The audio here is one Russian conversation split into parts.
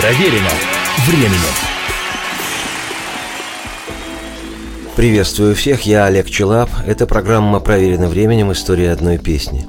Проверено временем. Приветствую всех, я Олег Челап. Это программа «Проверено временем. История одной песни».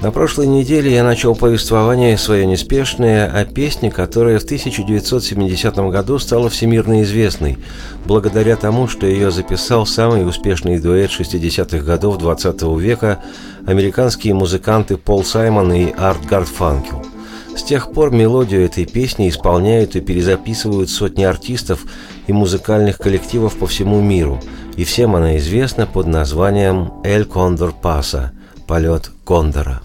На прошлой неделе я начал повествование свое неспешное о песне, которая в 1970 году стала всемирно известной, благодаря тому, что ее записал самый успешный дуэт 60-х годов 20 века американские музыканты Пол Саймон и Арт Гарфанкел. С тех пор мелодию этой песни исполняют и перезаписывают сотни артистов и музыкальных коллективов по всему миру, и всем она известна под названием «Эль Кондор Паса» – «Полет Кондора».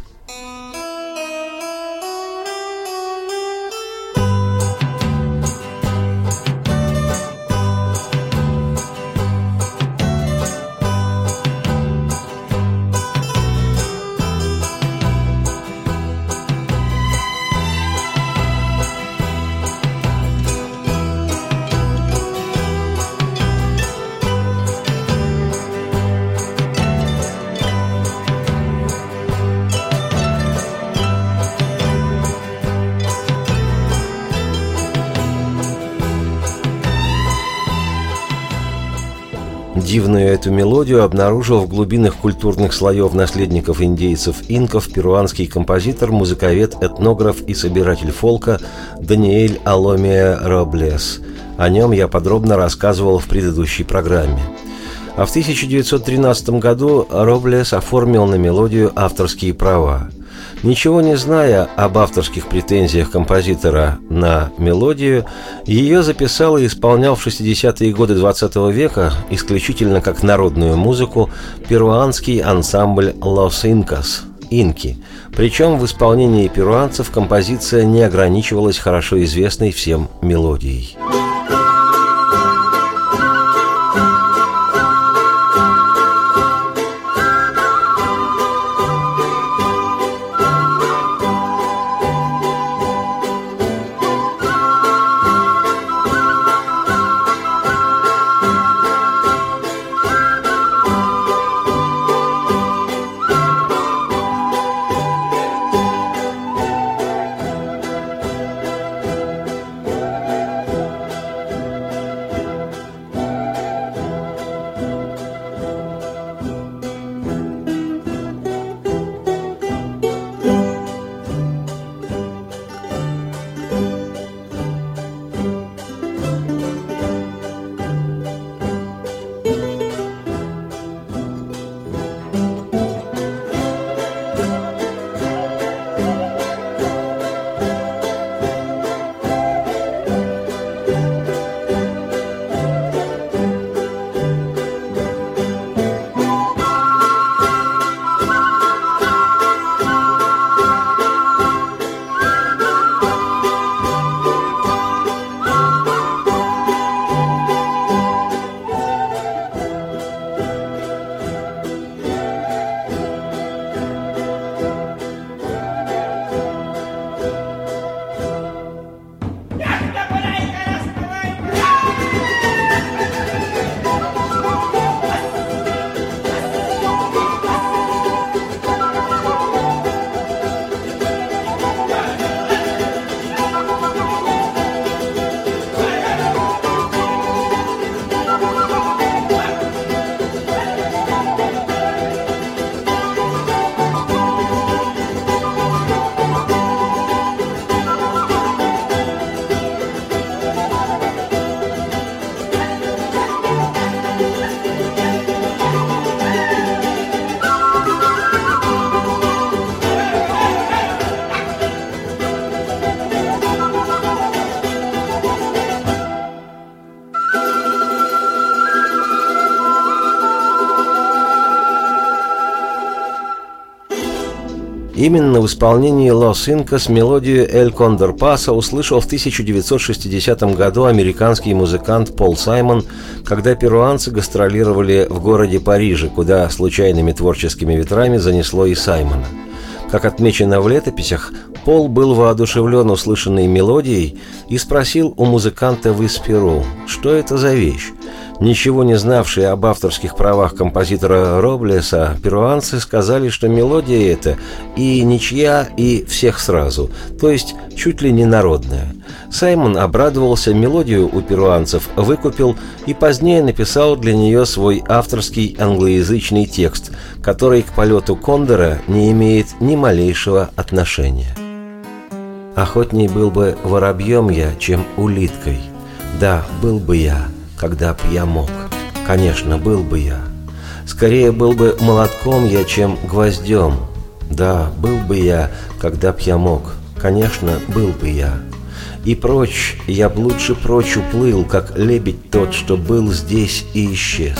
Дивную эту мелодию обнаружил в глубинах культурных слоев наследников индейцев инков перуанский композитор, музыковед, этнограф и собиратель фолка Даниэль Аломия Роблес. О нем я подробно рассказывал в предыдущей программе. А в 1913 году Роблес оформил на мелодию авторские права – Ничего не зная об авторских претензиях композитора на мелодию, ее записал и исполнял в 60-е годы 20 века исключительно как народную музыку перуанский ансамбль «Лос Инкас» – «Инки». Причем в исполнении перуанцев композиция не ограничивалась хорошо известной всем мелодией. Именно в исполнении Лос Инкас мелодию «Эль Кондор Паса» услышал в 1960 году американский музыкант Пол Саймон, когда перуанцы гастролировали в городе Париже, куда случайными творческими ветрами занесло и Саймона. Как отмечено в летописях, Пол был воодушевлен услышанной мелодией и спросил у музыканта в Исперу, что это за вещь. Ничего не знавшие об авторских правах композитора Роблеса, перуанцы сказали, что мелодия эта и ничья, и всех сразу, то есть чуть ли не народная. Саймон обрадовался, мелодию у перуанцев выкупил и позднее написал для нее свой авторский англоязычный текст, который к полету Кондора не имеет ни малейшего отношения. Охотней был бы воробьем я, чем улиткой. Да, был бы я, когда б я мог. Конечно, был бы я. Скорее был бы молотком я, чем гвоздем. Да, был бы я, когда б я мог. Конечно, был бы я. И прочь, я б лучше прочь уплыл, как лебедь тот, что был здесь и исчез.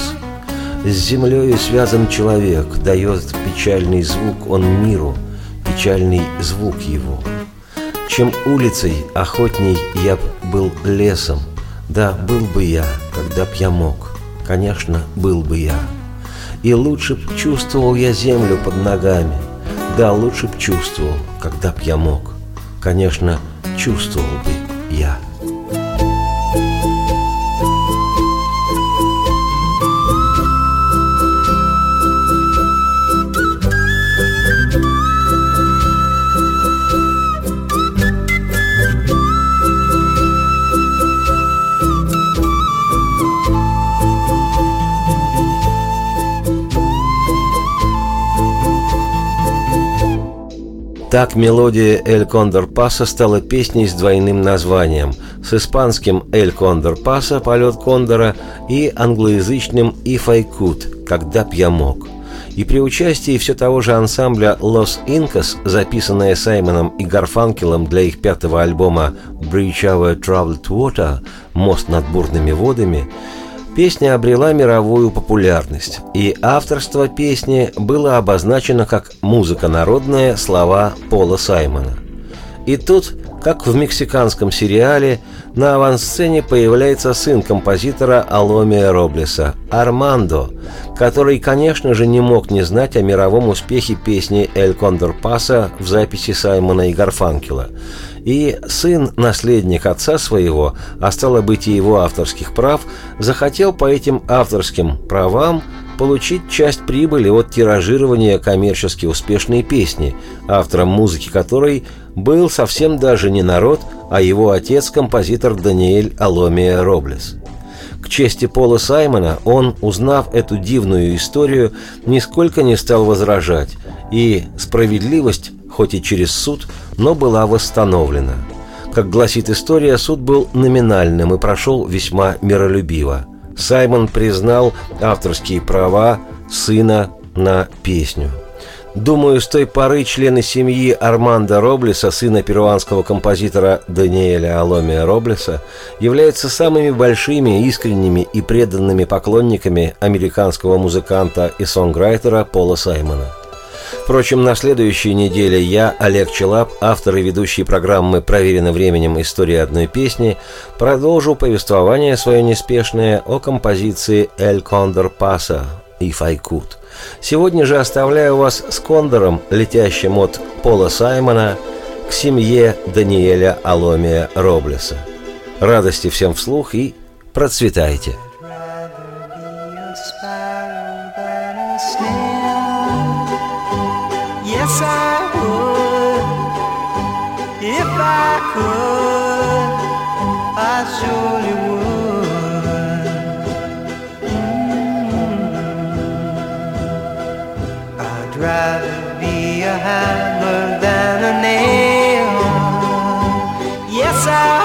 С землею связан человек, дает печальный звук он миру, печальный звук его. Чем улицей охотней я б был лесом, да, был бы я, когда б я мог. Конечно, был бы я. И лучше б чувствовал я землю под ногами. Да, лучше б чувствовал, когда б я мог. Конечно, чувствовал бы я. Так мелодия «Эль Кондор Паса» стала песней с двойным названием, с испанским «Эль Кондор Паса» – «Полет Кондора» и англоязычным «If I Could» – «Когда б я мог». И при участии все того же ансамбля «Los Incas», записанная Саймоном и Гарфанкелом для их пятого альбома «Bridge Over Troubled Water» – «Мост над бурными водами», Песня обрела мировую популярность, и авторство песни было обозначено как «музыка народная. Слова Пола Саймона». И тут, как в мексиканском сериале, на авансцене появляется сын композитора Аломия Роблеса, Армандо, который, конечно же, не мог не знать о мировом успехе песни «Эль Кондор Паса» в записи Саймона и Гарфанкела – и сын, наследник отца своего, а стало быть и его авторских прав, захотел по этим авторским правам получить часть прибыли от тиражирования коммерчески успешной песни, автором музыки которой был совсем даже не народ, а его отец, композитор Даниэль Аломия Роблес. К чести Пола Саймона он, узнав эту дивную историю, нисколько не стал возражать, и справедливость хоть и через суд, но была восстановлена. Как гласит история, суд был номинальным и прошел весьма миролюбиво. Саймон признал авторские права сына на песню. Думаю, с той поры члены семьи Армандо Роблеса, сына перуанского композитора Даниэля Аломия Роблеса, являются самыми большими, искренними и преданными поклонниками американского музыканта и сонграйтера Пола Саймона – Впрочем, на следующей неделе я, Олег Челап, автор и ведущий программы «Проверено временем. История одной песни», продолжу повествование свое неспешное о композиции «Эль Кондор Паса» «If I Could». Сегодня же оставляю вас с кондором, летящим от Пола Саймона к семье Даниэля Аломия Роблеса. Радости всем вслух и процветайте! I surely would. I'd rather be a hammer than a nail. Yes, I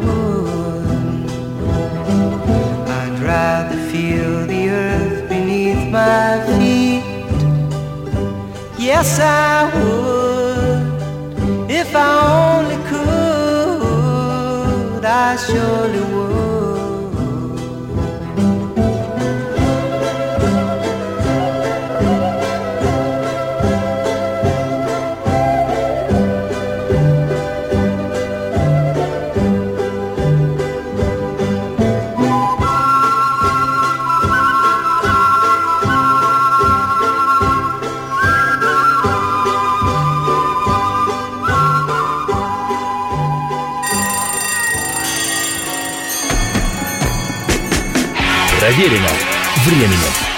my feet. Yes, I would. If I only could, I surely would. Проверено временем.